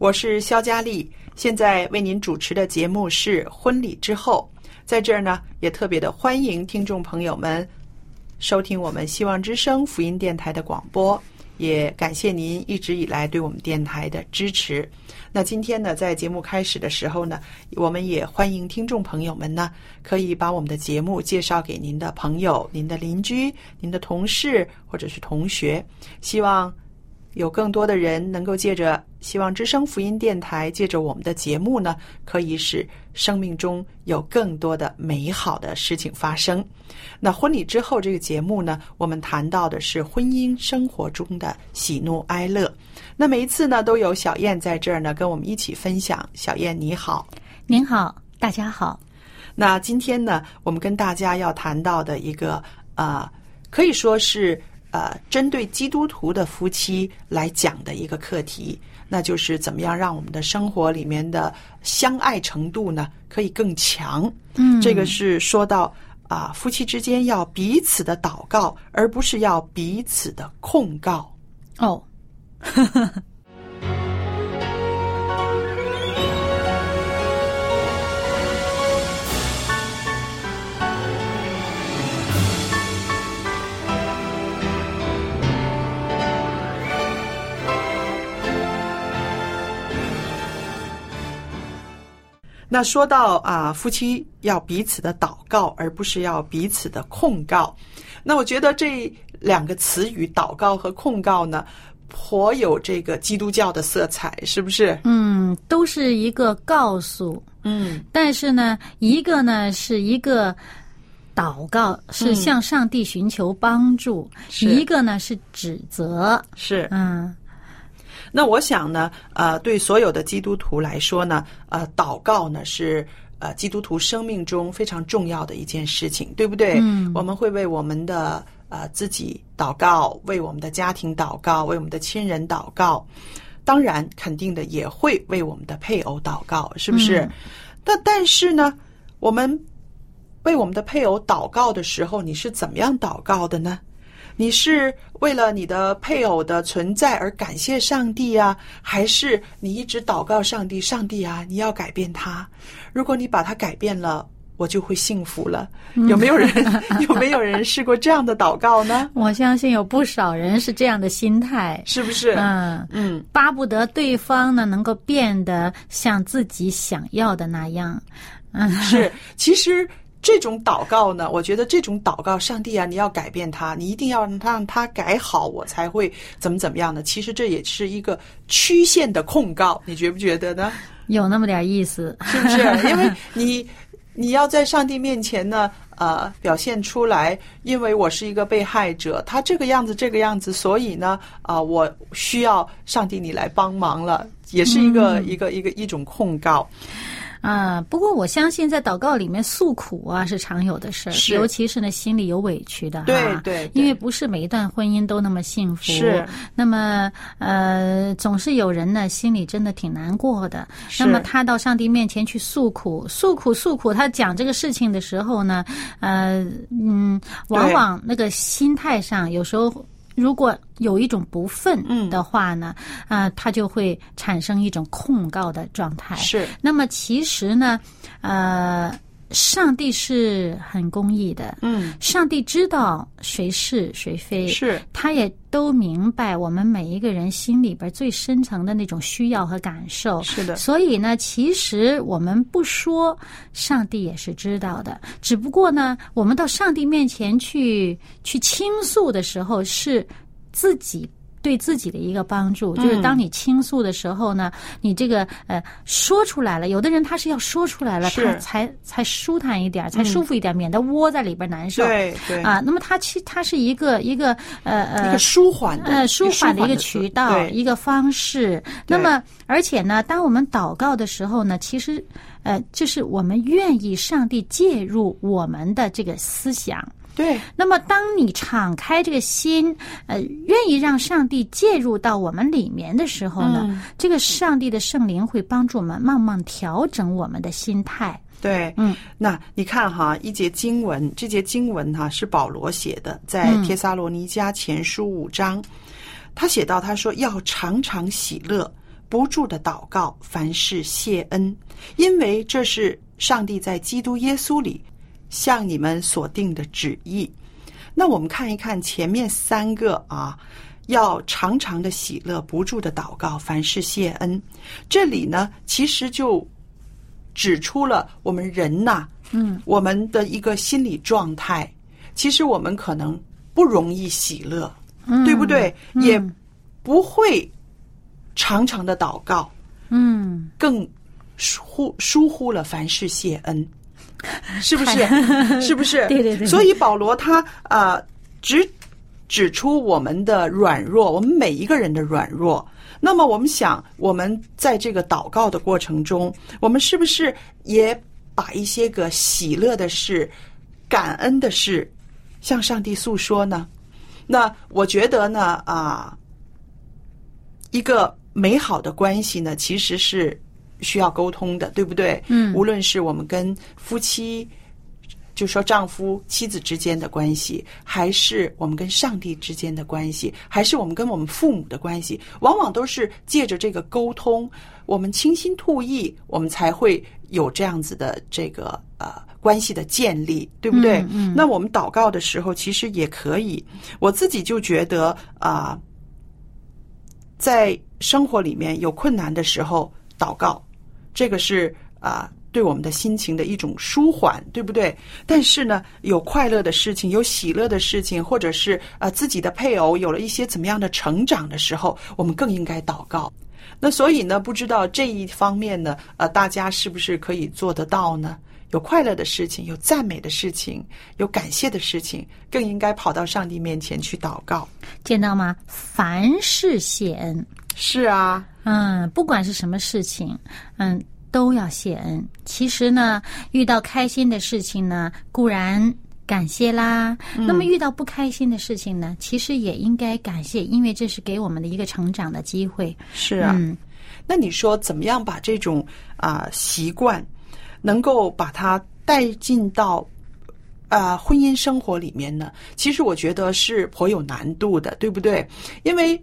我是肖佳丽，现在为您主持的节目是《婚礼之后》。在这儿呢，也特别的欢迎听众朋友们收听我们希望之声福音电台的广播，也感谢您一直以来对我们电台的支持。那今天呢，在节目开始的时候呢，我们也欢迎听众朋友们呢，可以把我们的节目介绍给您的朋友、您的邻居、您的同事或者是同学，希望。有更多的人能够借着希望之声福音电台，借着我们的节目呢，可以使生命中有更多的美好的事情发生。那婚礼之后这个节目呢，我们谈到的是婚姻生活中的喜怒哀乐。那每一次呢，都有小燕在这儿呢，跟我们一起分享。小燕你好，您好，大家好。那今天呢，我们跟大家要谈到的一个呃，可以说是呃，针对基督徒的夫妻来讲的一个课题，那就是怎么样让我们的生活里面的相爱程度呢可以更强。嗯这个是说到啊、夫妻之间要彼此的祷告，而不是要彼此的控告。哦，那说到啊，夫妻要彼此的祷告，而不是要彼此的控告。那我觉得这两个词语“祷告”和“控告”呢，颇有这个基督教的色彩，是不是？嗯，都是一个告诉，嗯但是呢，一个呢是一个祷告，是向上帝寻求帮助；是一个呢是指责。是。嗯那我想呢，呃，对所有的基督徒来说呢，呃，祷告呢是呃基督徒生命中非常重要的一件事情，对不对？嗯我们会为我们的呃自己祷告，为我们的家庭祷告，为我们的亲人祷告。当然，肯定的也会为我们的配偶祷告，是不是？嗯但但是呢，我们为我们的配偶祷告的时候，你是怎么样祷告的呢？你是为了你的配偶的存在而感谢上帝啊，还是你一直祷告上帝？上帝啊，你要改变他。如果你把他改变了，我就会幸福了。有没有人 有没有人试过这样的祷告呢？我相信有不少人是这样的心态。是不是？嗯，嗯，巴不得对方呢能够变得像自己想要的那样。嗯，是。其实这种祷告呢，我觉得这种祷告，上帝啊，你要改变他，你一定要让他让他改好，我才会怎么怎么样呢？其实这也是一个曲线的控告，你觉不觉得呢？有那么点意思。是不是？因为你你要在上帝面前呢，呃，表现出来，因为我是一个被害者，他这个样子这个样子，所以呢，啊、我需要上帝你来帮忙了。也是一个、一个一个一种控告。啊，不过我相信在祷告里面诉苦啊是常有的事儿，尤其是呢心里有委屈的对对因为不是每一段婚姻都那么幸福，是。那么呃，总是有人呢心里真的挺难过的，那么他到上帝面前去诉苦，诉苦诉苦，他讲这个事情的时候呢，呃嗯，往往那个心态上有时候。如果有一种不忿嗯的话呢，啊、他就会产生一种控告的状态。是那么其实呢，呃，上帝是很公义的，嗯，上帝知道谁是谁非，是他也都明白我们每一个人心里边最深层的那种需要和感受。是的所以呢，其实我们不说，上帝也是知道的。只不过呢，我们到上帝面前去去倾诉的时候，是自己。对自己的一个帮助，嗯就是当你倾诉的时候呢，你这个呃说出来了。有的人他是要说出来了，他才才舒坦一点，才舒服一点，免得窝在里边难受。对对啊，那么它其它是一个一个呃呃一个舒缓的呃舒缓的一个渠道，一个方式。那么而且呢，当我们祷告的时候呢，其实呃就是我们愿意上帝介入我们的这个思想。对。那么，当你敞开这个心，呃，愿意让上帝介入到我们里面的时候呢，嗯。这个上帝的圣灵会帮助我们慢慢调整我们的心态。对，嗯，那你看哈，一节经文，这节经文哈是保罗写的，在嗯。帖撒罗尼迦前书五章，他写到他说要常常喜乐，不住的祷告，凡事谢恩，因为这是上帝在基督耶稣里向你们所定的旨意。那我们看一看前面三个啊，要常常的喜乐，不住的祷告，凡事谢恩。这里呢，其实就指出了我们人呐，嗯，我们的一个心理状态。其实我们可能不容易喜乐，嗯对不对？嗯也不会常常的祷告，嗯，更疏忽疏忽了凡事谢恩，是不是？是不是？对对对所以保罗他啊、呃只指出我们的软弱，我们每一个人的软弱。那么我们想，我们在这个祷告的过程中，我们是不是也把一些个喜乐的事、感恩的事向上帝诉说呢？那我觉得呢，啊、一个美好的关系呢，其实是需要沟通的，对不对？嗯无论是我们跟夫妻，就说丈夫妻子之间的关系，还是我们跟上帝之间的关系，还是我们跟我们父母的关系，往往都是借着这个沟通，我们倾心吐意，我们才会有这样子的这个呃关系的建立，对不对？嗯嗯那我们祷告的时候，其实也可以，我自己就觉得啊。在生活里面有困难的时候祷告，这个是啊、对我们的心情的一种舒缓，对不对？但是呢，有快乐的事情，有喜乐的事情，或者是啊、自己的配偶有了一些怎么样的成长的时候，我们更应该祷告。那所以呢，不知道这一方面呢，呃，大家是不是可以做得到呢？有快乐的事情，有赞美的事情，有感谢的事情，更应该跑到上帝面前去祷告。见到吗？凡事谢恩。是啊，嗯，不管是什么事情，嗯，都要谢恩。其实呢，遇到开心的事情呢，固然感谢啦；那么遇到不开心的事情呢，其实也应该感谢，因为这是给我们的一个成长的机会。是啊。嗯那你说怎么样把这种啊、习惯，能够把它带进到啊、婚姻生活里面呢？其实我觉得是颇有难度的，对不对？因为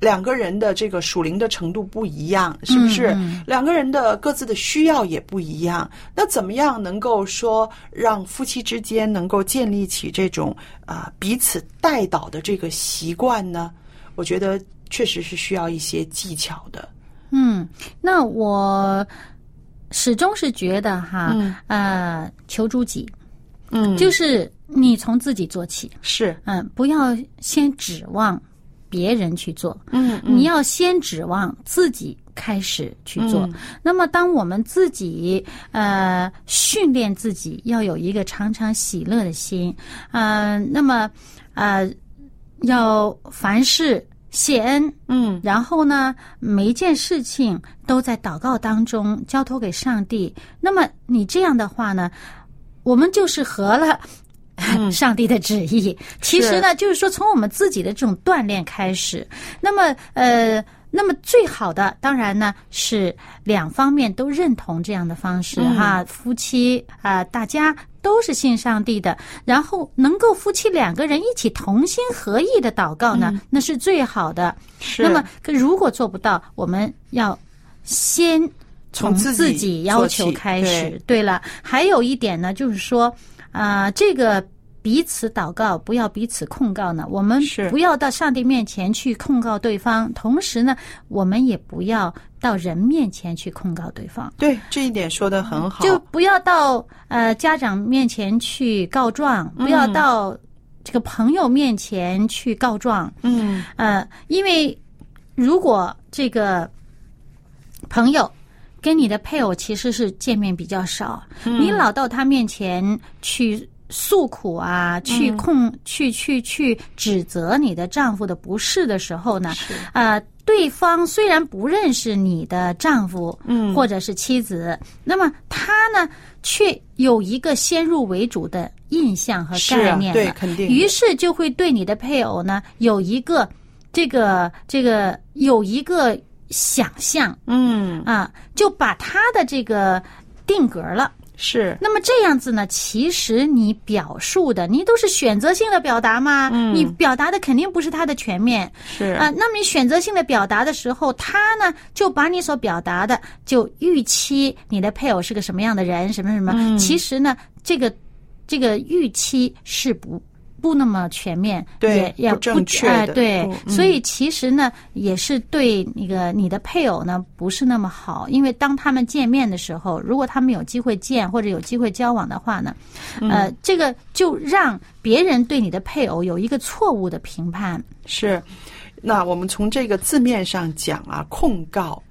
两个人的这个属灵的程度不一样，是不是？嗯两个人的各自的需要也不一样。那怎么样能够说让夫妻之间能够建立起这种啊、彼此带导的这个习惯呢？我觉得确实是需要一些技巧的。嗯，那我始终是觉得哈，嗯呃，求诸己，嗯就是你从自己做起，是，嗯，不要先指望别人去做，嗯你要先指望自己开始去做。嗯那么，当我们自己呃训练自己要有一个常常喜乐的心，呃，那么呃要凡事谢恩，嗯然后呢，每一件事情都在祷告当中交托给上帝。那么你这样的话呢，我们就是和了。上帝的旨意，其实呢，就是说从我们自己的这种锻炼开始。那么，呃，那么最好的当然呢是两方面都认同这样的方式。嗯。哈，夫妻啊、大家都是信上帝的，然后能够夫妻两个人一起同心合意的祷告呢，那是最好的。是。那么，可如果做不到，我们要先从从自己要求开始。对。对了，还有一点呢，就是说，啊、这个彼此祷告，不要彼此控告呢。我们是不要到上帝面前去控告对方，同时呢，我们也不要到人面前去控告对方。对这一点说的很好，就不要到呃家长面前去告状，不要到这个朋友面前去告状。嗯呃，因为如果这个朋友跟你的配偶其实是见面比较少，你老到他面前去诉苦啊，去控、去去去指责你的丈夫的不是的时候呢，是。呃，对方虽然不认识你的丈夫，嗯。或者是妻子，那么他呢，却有一个先入为主的印象和概念了，对肯定。于是就会对你的配偶呢有一个这个这个有一个想象嗯啊，就把他的这个定格了。是那么这样子呢，其实你表述的你都是选择性的表达嘛，嗯你表达的肯定不是他的全面是啊。那么你选择性的表达的时候，他呢就把你所表达的就预期你的配偶是个什么样的人，什么什么。嗯其实呢，这个这个预期是不。不那么全面，对也也不正确的哎对，嗯所以其实呢，也是对那个你的配偶呢不是那么好，因为当他们见面的时候，如果他们有机会见或者有机会交往的话呢，嗯呃，这个就让别人对你的配偶有一个错误的评判。是。那我们从这个字面上讲啊，控告。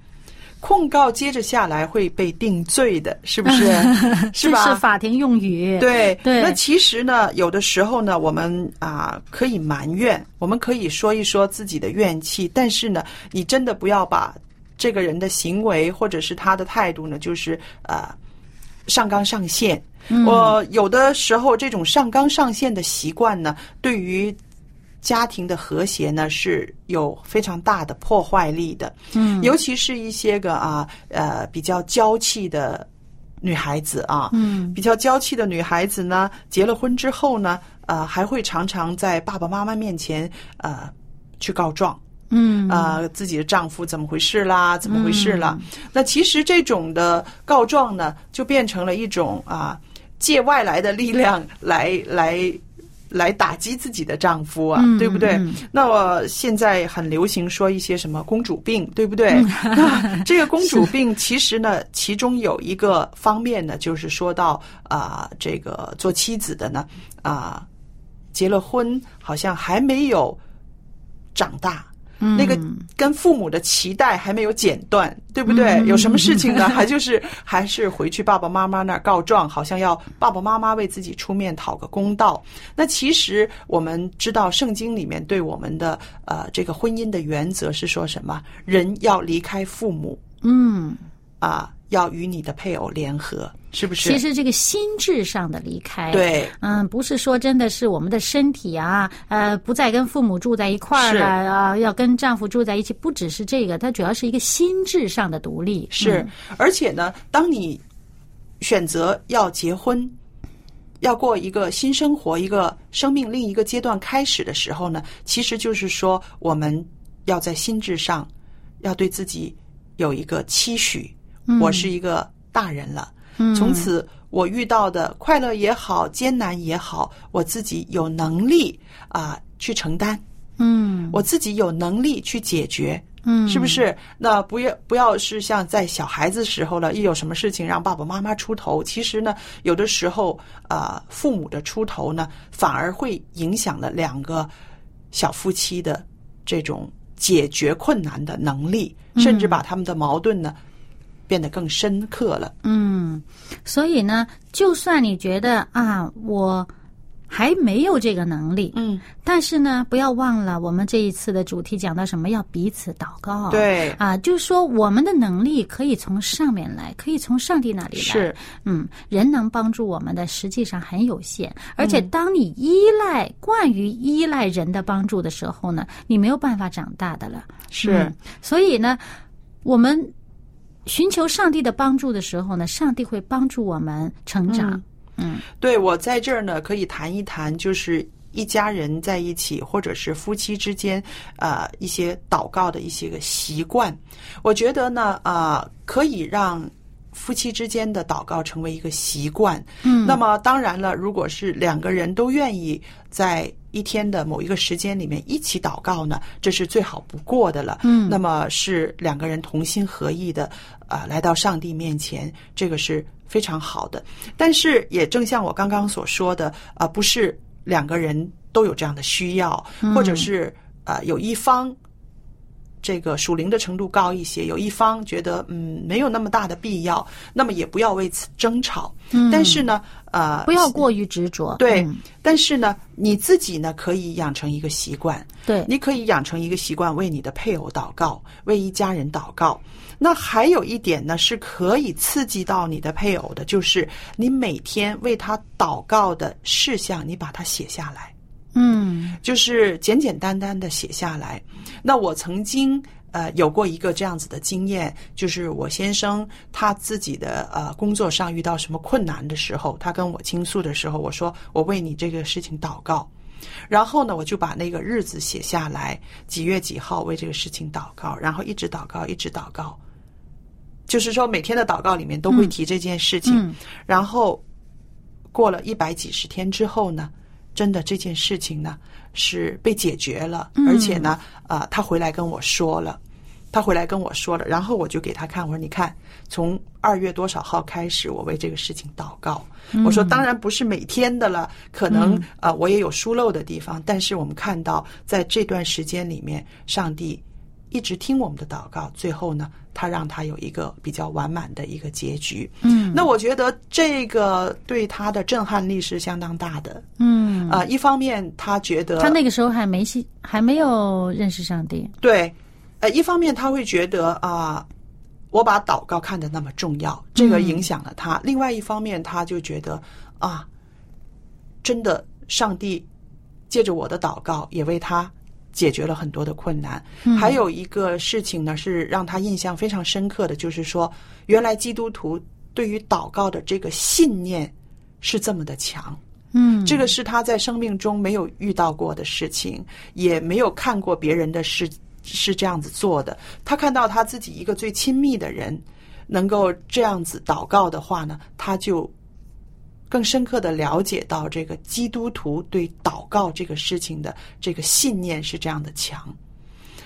控告接着下来会被定罪的，是不是？是吧？这是法庭用语。对对那其实呢，有的时候呢，我们啊可以埋怨，我们可以说一说自己的怨气，但是呢，你真的不要把这个人的行为或者是他的态度呢，就是呃上纲上线。我有的时候这种上纲上线的习惯呢，对于家庭的和谐呢是有非常大的破坏力的。嗯，尤其是一些个啊呃比较娇气的女孩子啊，嗯，比较娇气的女孩子呢，结了婚之后呢，呃，还会常常在爸爸妈妈面前呃去告状。嗯啊、自己的丈夫怎么回事啦？怎么回事啦？那其实这种的告状呢，就变成了一种啊，借外来的力量来来来打击自己的丈夫啊，嗯对不对？嗯那我现在很流行说一些什么公主病，对不对？这个公主病其实呢，其中有一个方面呢，就是说到啊、这个做妻子的呢，啊、结了婚好像还没有长大。那个跟父母的期待还没有剪断，对不对？有什么事情呢？还就是还是回去爸爸妈妈那儿告状，好像要爸爸妈妈为自己出面讨个公道。那其实我们知道，圣经里面对我们的呃这个婚姻的原则是说什么？人要离开父母嗯，啊、要与你的配偶联合，是不是？其实这个心智上的离开，。对，嗯，不是说真的是我们的身体啊，呃，不再跟父母住在一块儿了啊，要跟丈夫住在一起，不只是这个，它主要是一个心智上的独立。是嗯，而且呢，当你选择要结婚，要过一个新生活、一个生命另一个阶段开始的时候呢，其实就是说，我们要在心智上要对自己有一个期许。我是一个大人了，从此我遇到的快乐也好，艰难也好，我自己有能力啊、去承担。嗯。我自己有能力去解决，嗯，是不是？那不要不要是像在小孩子时候了，一有什么事情让爸爸妈妈出头，其实呢，有的时候呃，父母的出头呢，反而会影响了两个小夫妻的这种解决困难的能力，甚至把他们的矛盾呢变得更深刻了。嗯，所以呢，就算你觉得啊，我还没有这个能力。嗯，但是呢，不要忘了，我们这一次的主题讲到什么？要彼此祷告。对啊，就是说我们的能力可以从上面来，可以从上帝那里来。是，嗯，人能帮助我们的实际上很有限，而且嗯当你依赖、惯于依赖人的帮助的时候呢，你没有办法长大的了。是嗯，所以呢，我们寻求上帝的帮助的时候呢，上帝会帮助我们成长。嗯对我在这儿呢，可以谈一谈，就是一家人在一起，或者是夫妻之间，呃，一些祷告的一些个习惯。我觉得呢，啊、可以让夫妻之间的祷告成为一个习惯。嗯那么当然了，如果是两个人都愿意在一天的某一个时间里面一起祷告呢，这是最好不过的了。嗯那么是两个人同心合意的，啊、来到上帝面前，这个是非常好的。但是也正像我刚刚所说的，啊、不是两个人都有这样的需要，或者是呃有一方。这个属灵的程度高一些，有一方觉得嗯没有那么大的必要，那么也不要为此争吵。嗯但是呢，呃，不要过于执着。对，嗯但是呢，你自己呢可以养成一个习惯，对，你可以养成一个习惯，为你的配偶祷告，为一家人祷告。那还有一点呢，是可以刺激到你的配偶的，就是你每天为他祷告的事项，你把它写下来，嗯就是简简单单的写下来。那我曾经。呃，有过一个这样子的经验，就是我先生他自己的呃工作上遇到什么困难的时候，他跟我倾诉的时候，我说我为你这个事情祷告，然后呢，我就把那个日子写下来，几月几号为这个事情祷告，然后一直祷告，一直祷告。就是说，每天的祷告里面都会提这件事情。嗯然后过了一百几十天之后呢，真的这件事情呢是被解决了，嗯而且呢，啊、他回来跟我说了。他回来跟我说了，然后我就给他看，我说：“你看，从二月多少号开始，我为这个事情祷告。我说，当然不是每天的了，可能呃我也有疏漏的地方，但是我们看到在这段时间里面，上帝一直听我们的祷告，最后呢，他让他有一个比较完满的一个结局。嗯那我觉得这个对他的震撼力是相当大的。嗯，啊、一方面他觉得他那个时候还没信，还没有认识上帝。对，呃，一方面他会觉得啊、我把祷告看得那么重要，这个影响了他；另外一方面，他就觉得啊，真的，上帝借着我的祷告也为他解决了很多的困难。还有一个事情呢，是让他印象非常深刻的，就是说，原来基督徒对于祷告的这个信念是这么的强。嗯，这个是他在生命中没有遇到过的事情，也没有看过别人的事是这样子做的。他看到他自己一个最亲密的人能够这样子祷告的话呢，他就更深刻的了解到这个基督徒对祷告这个事情的这个信念是这样的强。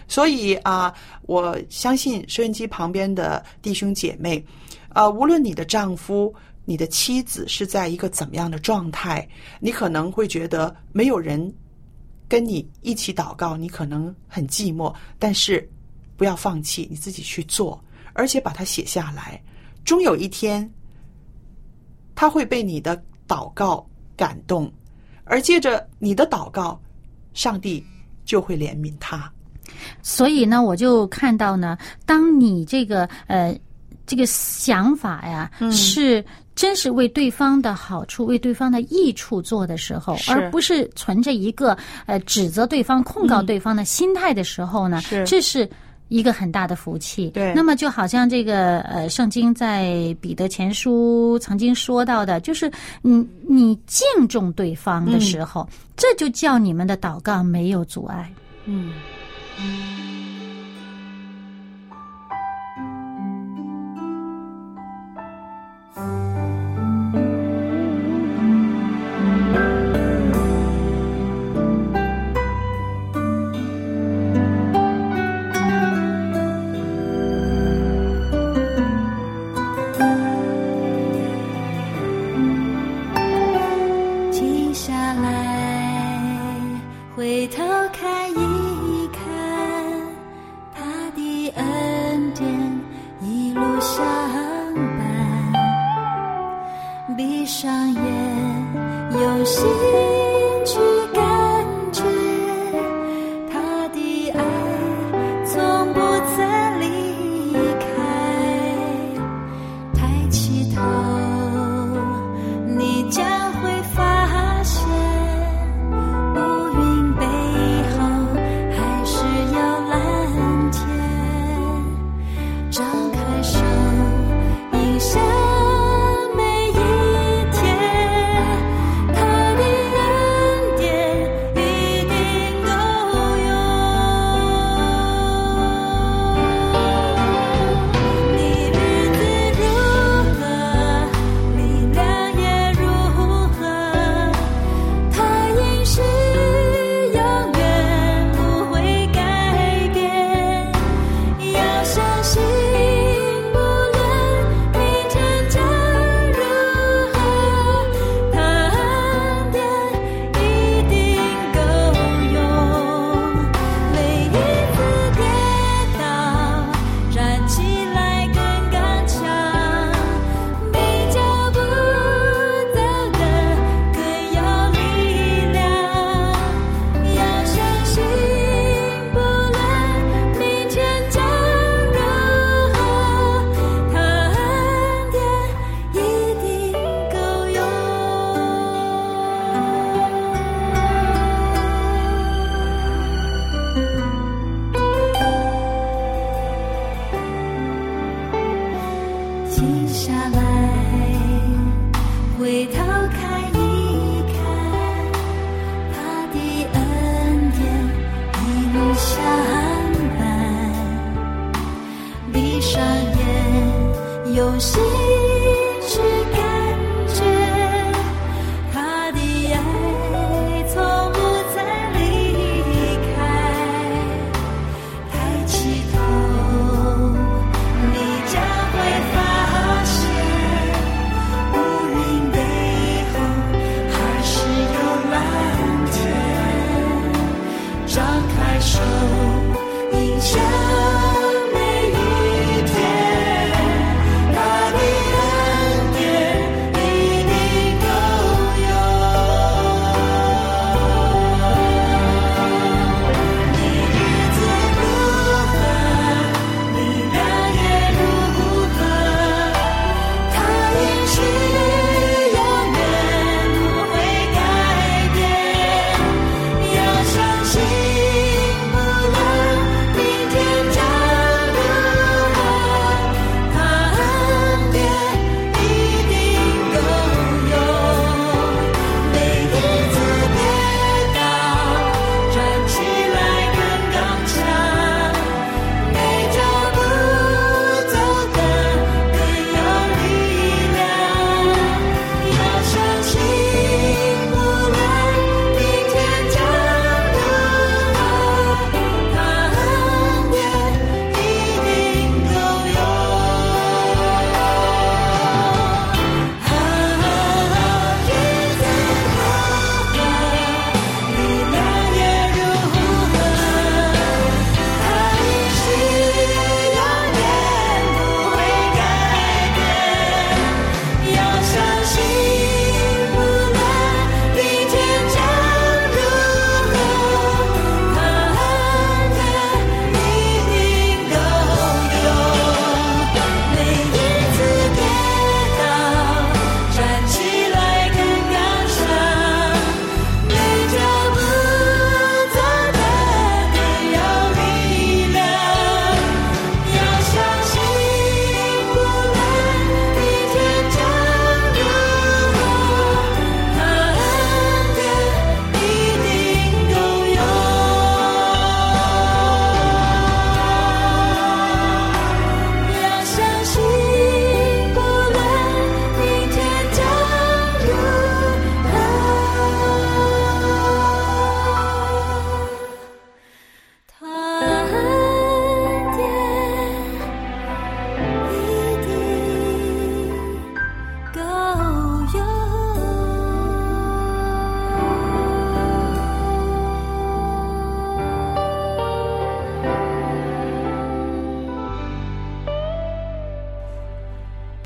所以啊、我相信收音机旁边的弟兄姐妹，啊，无论你的丈夫、你的妻子是在一个怎么样的状态，你可能会觉得没有人跟你一起祷告，你可能很寂寞，但是不要放弃，你自己去做，而且把它写下来，终有一天，他会被你的祷告感动，而借着你的祷告，上帝就会怜悯他。所以呢，我就看到呢，当你这个呃这个想法呀，嗯是真是为对方的好处、为对方的益处做的时候，而不是存着一个呃指责对方、控告对方的心态的时候呢，这是。一个很大的福气，对那么就好像这个呃，圣经在彼得前书曾经说到的，就是你你敬重对方的时候，这就叫你们的祷告没有阻碍。嗯。停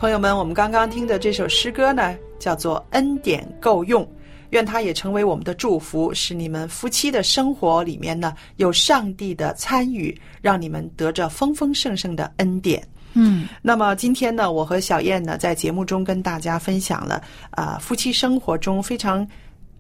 朋友们，我们刚刚听的这首诗歌呢，叫做恩典够用。愿它也成为我们的祝福，使你们夫妻的生活里面呢，有上帝的参与，让你们得着丰丰盛盛的恩典。嗯，那么今天呢，我和小燕呢，在节目中跟大家分享了啊，夫妻生活中非常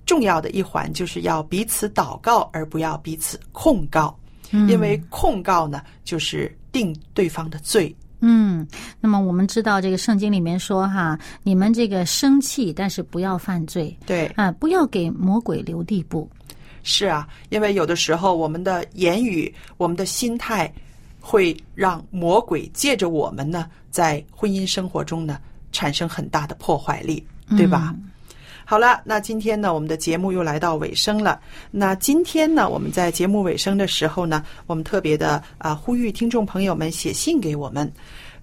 重要的一环，就是要彼此祷告，而不要彼此控告。因为控告呢，就是定对方的罪。嗯，那么我们知道这个圣经里面说哈，你们这个生气，但是不要犯罪对，啊，不要给魔鬼留地步。是啊，因为有的时候我们的言语、我们的心态，会让魔鬼借着我们呢，在婚姻生活中呢，产生很大的破坏力，对吧？好了，那今天呢，我们的节目又来到尾声了。那今天呢，我们在节目尾声的时候呢，我们特别的啊、呼吁听众朋友们写信给我们，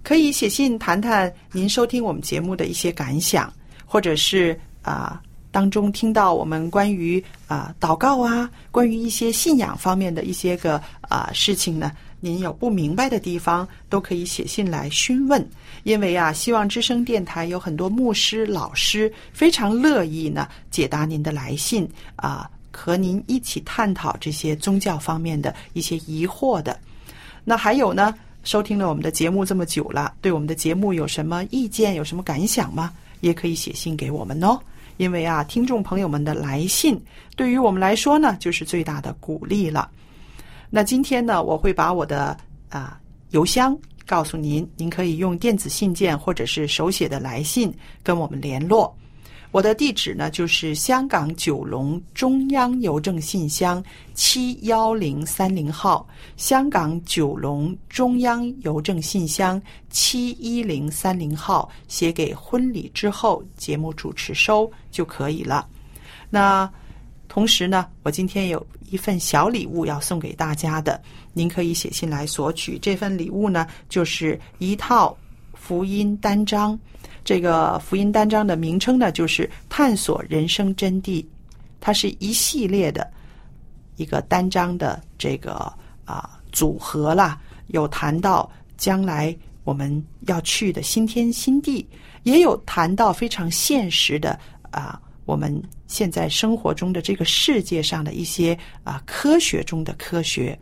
可以写信谈谈您收听我们节目的一些感想，或者是啊、当中听到我们关于啊、祷告啊，关于一些信仰方面的一些个啊、事情呢，您有不明白的地方，都可以写信来询问。因为啊，希望之声电台有很多牧师、老师非常乐意呢解答您的来信啊，和您一起探讨这些宗教方面的一些疑惑的。那还有呢，收听了我们的节目这么久了，对我们的节目有什么意见、有什么感想吗？也可以写信给我们哦。因为啊，听众朋友们的来信对于我们来说呢，就是最大的鼓励了。那今天呢，我会把我的啊、邮箱告诉您，您可以用电子信件或者是手写的来信跟我们联络。我的地址呢，就是香港九龙中央邮政信箱七幺零三零号，香港九龙中央邮政信箱七一零三零号，写给婚礼之后节目主持收就可以了。那同时呢，我今天有一份小礼物要送给大家的，您可以写信来索取。这份礼物呢，就是一套福音单章。这个福音单章的名称呢，就是《探索人生真谛》，它是一系列的一个单章的这个啊、组合啦，有谈到将来我们要去的新天新地，也有谈到非常现实的啊、我们现在生活中的这个世界上的一些啊、科学中的科学。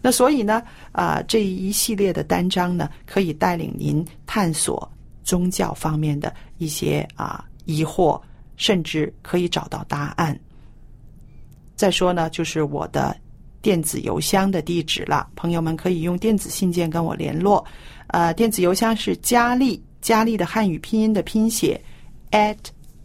那所以呢，啊、这一系列的单章呢，可以带领您探索宗教方面的一些啊、疑惑，甚至可以找到答案。再说呢，就是我的电子邮箱的地址了，朋友们可以用电子信件跟我联络。呃，电子邮箱是佳丽，佳丽的汉语拼音的拼写 at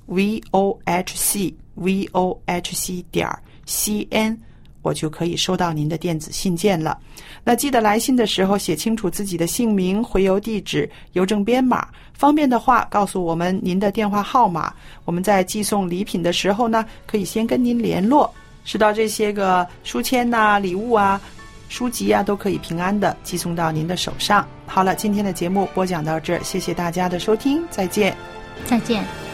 v o h c v o h c 点 c n，我就可以收到您的电子信件了。那记得来信的时候写清楚自己的姓名、回邮地址、邮政编码，方便的话告诉我们您的电话号码。我们在寄送礼品的时候呢，可以先跟您联络，收到这些个书签呐、礼物啊、书籍啊，都可以平安的寄送到您的手上。好了，今天的节目播讲到这儿，谢谢大家的收听，再见。再见。